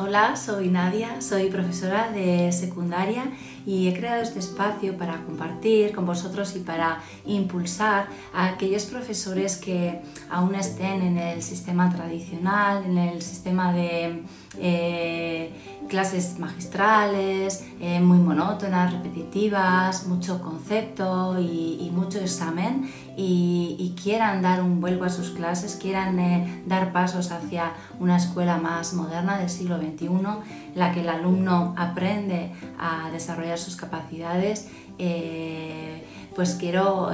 Hola, soy Nadia, soy profesora de secundaria y he creado este espacio para compartir con vosotros y para impulsar a aquellos profesores que aún estén en el sistema tradicional, en el sistema de eh, clases magistrales, eh, muy monótonas, repetitivas, mucho concepto y, mucho examen y, quieran dar un vuelco a sus clases, quieran eh, dar pasos hacia una escuela más moderna del siglo XXI, la que el alumno aprende a desarrollar sus capacidades pues quiero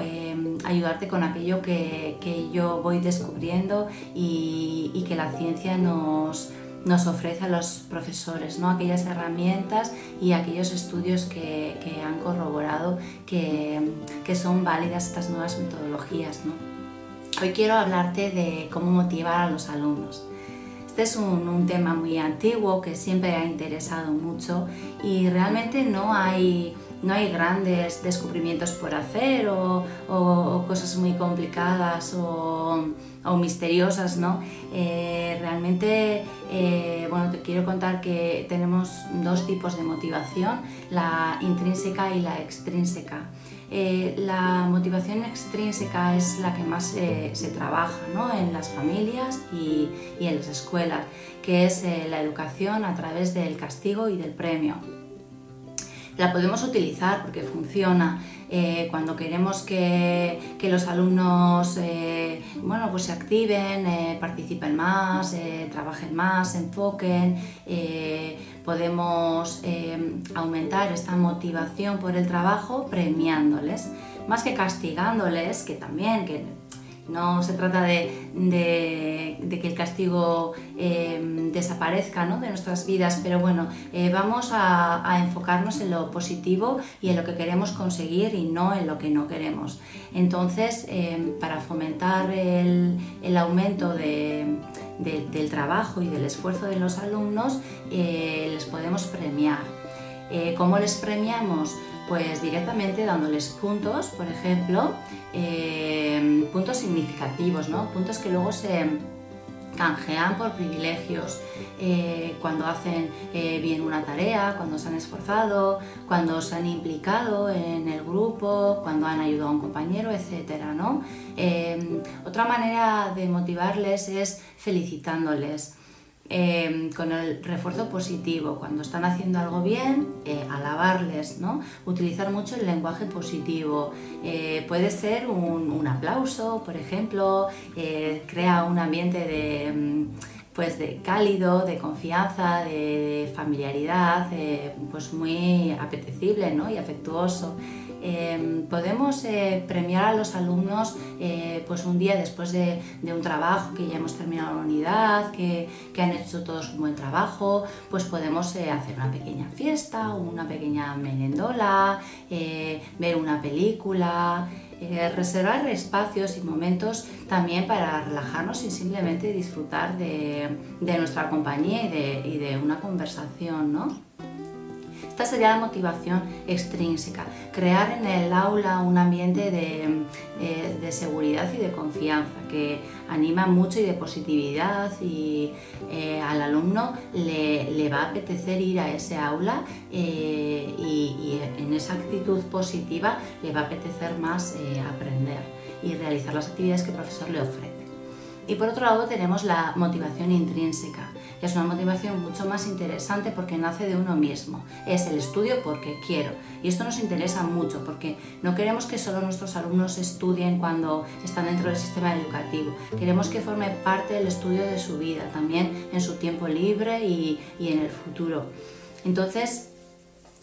ayudarte con aquello que, yo voy descubriendo y que la ciencia nos, nos ofrece a los profesores, ¿no? aquellas herramientas y aquellos estudios que, han corroborado que, son válidas estas nuevas metodologías. Hoy quiero hablarte de cómo motivar a los alumnos. Este es un, tema muy antiguo que siempre ha interesado mucho y realmente no hay, no hay grandes descubrimientos por hacer o, cosas muy complicadas o, misteriosas, ¿no? Eh, realmente eh, bueno, te quiero contar que tenemos dos tipos de motivación, la intrínseca y la extrínseca. Eh, la motivación extrínseca es la que más se trabaja en las familias y, en las escuelas, que es eh, la educación a través del castigo y del premio. La podemos utilizar porque funciona, eh, cuando queremos que, los alumnos eh, bueno, pues se activen, eh, participen más, trabajen más, se enfoquen, podemos aumentar esta motivación por el trabajo premiándoles, más que castigándoles, que también, que no se trata de, que el castigo eh, desaparezca de nuestras vidas, pero bueno, eh, vamos a, enfocarnos en lo positivo y en lo que queremos conseguir y no en lo que no queremos. Entonces, eh, para fomentar el, aumento del trabajo y del esfuerzo de los alumnos, les podemos premiar. ¿Cómo les premiamos? Pues directamente dándoles puntos, por ejemplo, eh, puntos significativos, ¿no? puntos que luego se canjean por privilegios eh, cuando hacen eh, bien una tarea, cuando se han esforzado, cuando se han implicado en el grupo, cuando han ayudado a un compañero, etc. ¿no? otra manera de motivarles es felicitándoles. Em, con el refuerzo positivo, cuando están haciendo algo bien, eh, alabarles, ¿no? utilizar mucho el lenguaje positivo. Eh, puede ser un, aplauso, por ejemplo, eh, crea un ambiente de, mm, pues de cálido, de confianza, de, familiaridad, pues muy apetecible ¿no? y afectuoso. Em, podemos eh, premiar a los alumnos eh, pues un día después de, un trabajo que ya hemos terminado la unidad, que, han hecho todos un buen trabajo, pues podemos eh, hacer una pequeña fiesta, una pequeña merendola, ver una película, reservar espacios y momentos también para relajarnos y simplemente disfrutar de, nuestra compañía y de, y de una conversación, ¿no? Esta sería la motivación extrínseca, crear en el aula un ambiente de, seguridad y de confianza que anima mucho y de positividad y eh, al alumno le, va a apetecer ir a ese aula eh, y, en esa actitud positiva le va a apetecer más eh, aprender y realizar las actividades que el profesor le ofrece. Y por otro lado tenemos la motivación intrínseca, es una motivación mucho más interesante porque nace de uno mismo. Es el estudio porque quiero. Y esto nos interesa mucho porque no queremos que solo nuestros alumnos estudien cuando están dentro del sistema educativo. Queremos que forme parte del estudio de su vida, también en su tiempo libre y, y en el futuro. Entonces,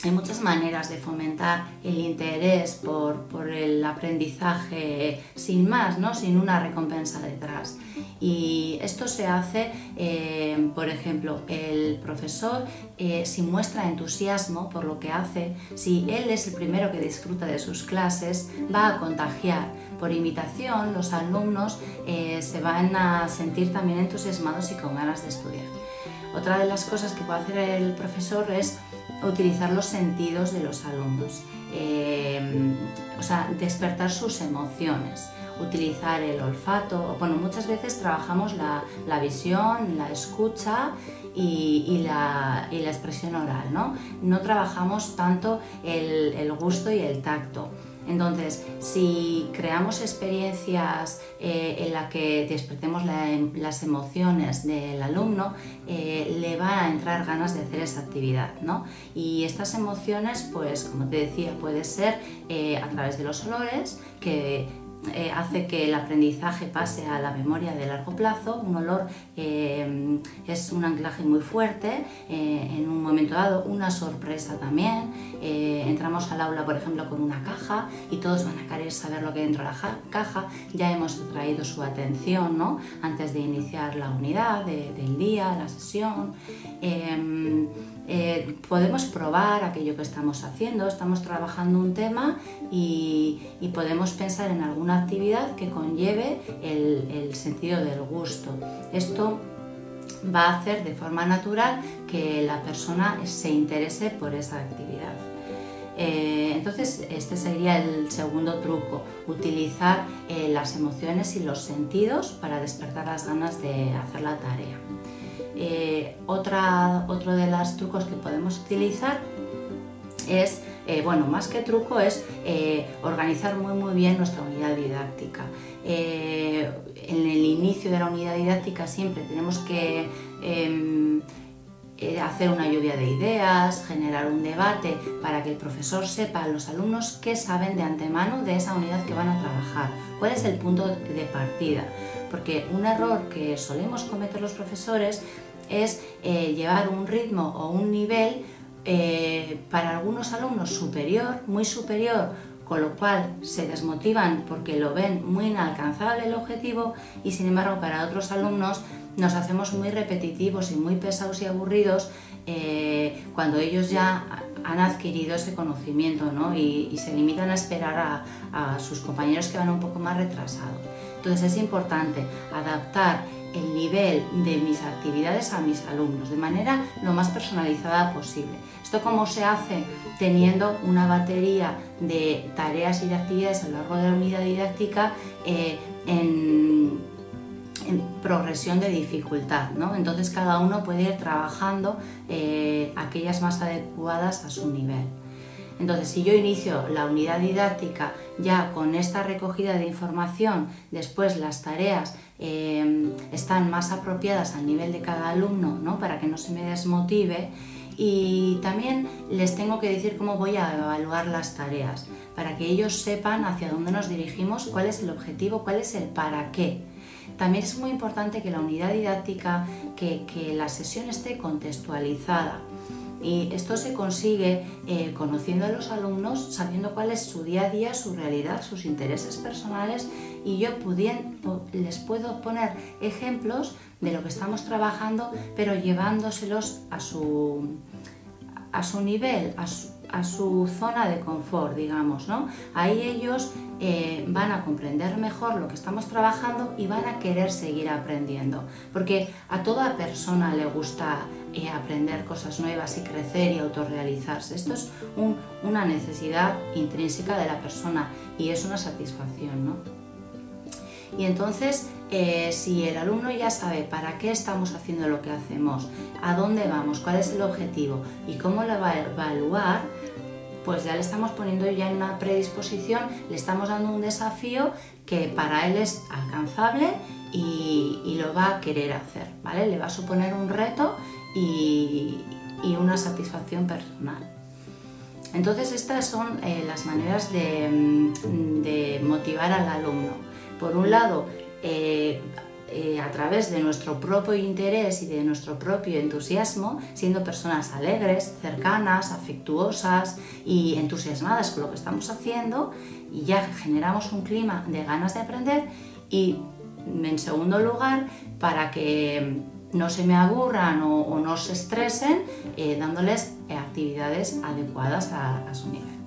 hay muchas maneras de fomentar el interés por, el aprendizaje sin más, ¿no? sin una recompensa detrás. Y esto se hace, eh, por ejemplo, el profesor eh, si muestra entusiasmo por lo que hace, si él es el primero que disfruta de sus clases, va a contagiar. Por imitación, los alumnos eh, se van a sentir también entusiasmados y con ganas de estudiar. Otra de las cosas que puede hacer el profesor es utilizar los sentidos de los alumnos, o sea, despertar sus emociones, utilizar el olfato, bueno, muchas veces trabajamos la, visión, la escucha y, la, expresión oral. No, no trabajamos tanto el gusto y el tacto. Entonces, si creamos experiencias eh, en las que despertemos las emociones del alumno, eh, le va a entrar ganas de hacer esa actividad, ¿no? Y estas emociones, pues, como te decía, puede ser eh, a través de los olores, que eh, hace que el aprendizaje pase a la memoria de largo plazo. Un olor eh, es un anclaje muy fuerte, eh, en un momento dado una sorpresa también. entramos al aula, por ejemplo, con una caja y todos van a querer saber lo que hay dentro de la caja. Ya hemos traído su atención ¿no? antes de iniciar la unidad del día, la sesión. Em, eh, podemos probar aquello que estamos haciendo, estamos trabajando un tema y, podemos pensar en alguna actividad que conlleve el, sentido del gusto. Esto va a hacer de forma natural que la persona se interese por esa actividad. Eh, entonces, este sería el segundo truco, utilizar eh, las emociones y los sentidos para despertar las ganas de hacer la tarea. Eh, otro de los trucos que podemos utilizar es, eh, bueno, más que truco, es eh, organizar muy muy bien nuestra unidad didáctica. en el inicio de la unidad didáctica siempre tenemos que em, hacer una lluvia de ideas, generar un debate para que el profesor sepa a los alumnos qué saben de antemano de esa unidad que van a trabajar, cuál es el punto de partida. Porque un error que solemos cometer los profesores es eh, llevar un ritmo o un nivel eh, para algunos alumnos superior, muy superior, con lo cual se desmotivan porque lo ven muy inalcanzable el objetivo y sin embargo para otros alumnos nos hacemos muy repetitivos y muy pesados y aburridos eh, cuando ellos ya han adquirido ese conocimiento y, se limitan a esperar a sus compañeros que van un poco más retrasados. Entonces es importante adaptar el nivel de mis actividades a mis alumnos de manera lo más personalizada posible. Esto cómo se hace teniendo una batería de tareas y de actividades a lo largo de la unidad didáctica eh, en, progresión de dificultad. ¿no? Entonces cada uno puede ir trabajando eh, aquellas más adecuadas a su nivel. Entonces, si yo inicio la unidad didáctica ya con esta recogida de información, después las tareas eh, están más apropiadas al nivel de cada alumno, ¿no? para que no se me desmotive. Y también les tengo que decir cómo voy a evaluar las tareas, para que ellos sepan hacia dónde nos dirigimos, cuál es el objetivo, cuál es el para qué. También es muy importante que la unidad didáctica, que, que la sesión esté contextualizada y esto se consigue eh, conociendo a los alumnos, sabiendo cuál es su día a día, su realidad, sus intereses personales y yo les puedo poner ejemplos de lo que estamos trabajando, pero llevándoselos a su, a su nivel, a su, a su zona de confort, digamos, ¿no? Ahí ellos eh, van a comprender mejor lo que estamos trabajando y van a querer seguir aprendiendo, porque a toda persona le gusta aprender cosas nuevas y crecer y autorrealizarse. Esto es una necesidad intrínseca de la persona y es una satisfacción, ¿no? Y entonces, eh, si el alumno ya sabe para qué estamos haciendo lo que hacemos, a dónde vamos, cuál es el objetivo y cómo lo va a evaluar, pues ya le estamos poniendo ya en una predisposición, le estamos dando un desafío que para él es alcanzable y, lo va a querer hacer, ¿vale? Le va a suponer un reto y, una satisfacción personal. Entonces estas son eh, las maneras de motivar al alumno por un lado, eh, eh, a través de nuestro propio interés y de nuestro propio entusiasmo, siendo personas alegres, cercanas, afectuosas y entusiasmadas con lo que estamos haciendo, y ya generamos un clima de ganas de aprender y en segundo lugar, para que no se me aburran o, no se estresen, eh, dándoles actividades adecuadas a su nivel.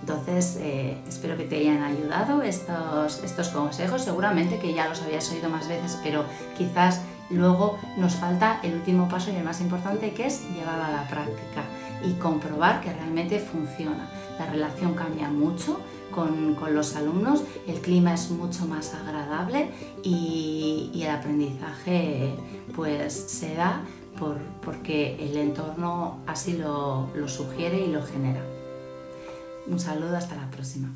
Entonces, eh, espero que te hayan ayudado estos, estos consejos. Seguramente que ya los habías oído más veces, pero quizás luego nos falta el último paso y el más importante, que es llevarlo a la práctica y comprobar que realmente funciona. La relación cambia mucho con, con los alumnos, el clima es mucho más agradable y, el aprendizaje pues se da porque el entorno así lo, lo sugiere y lo genera. Un saludo, hasta la próxima.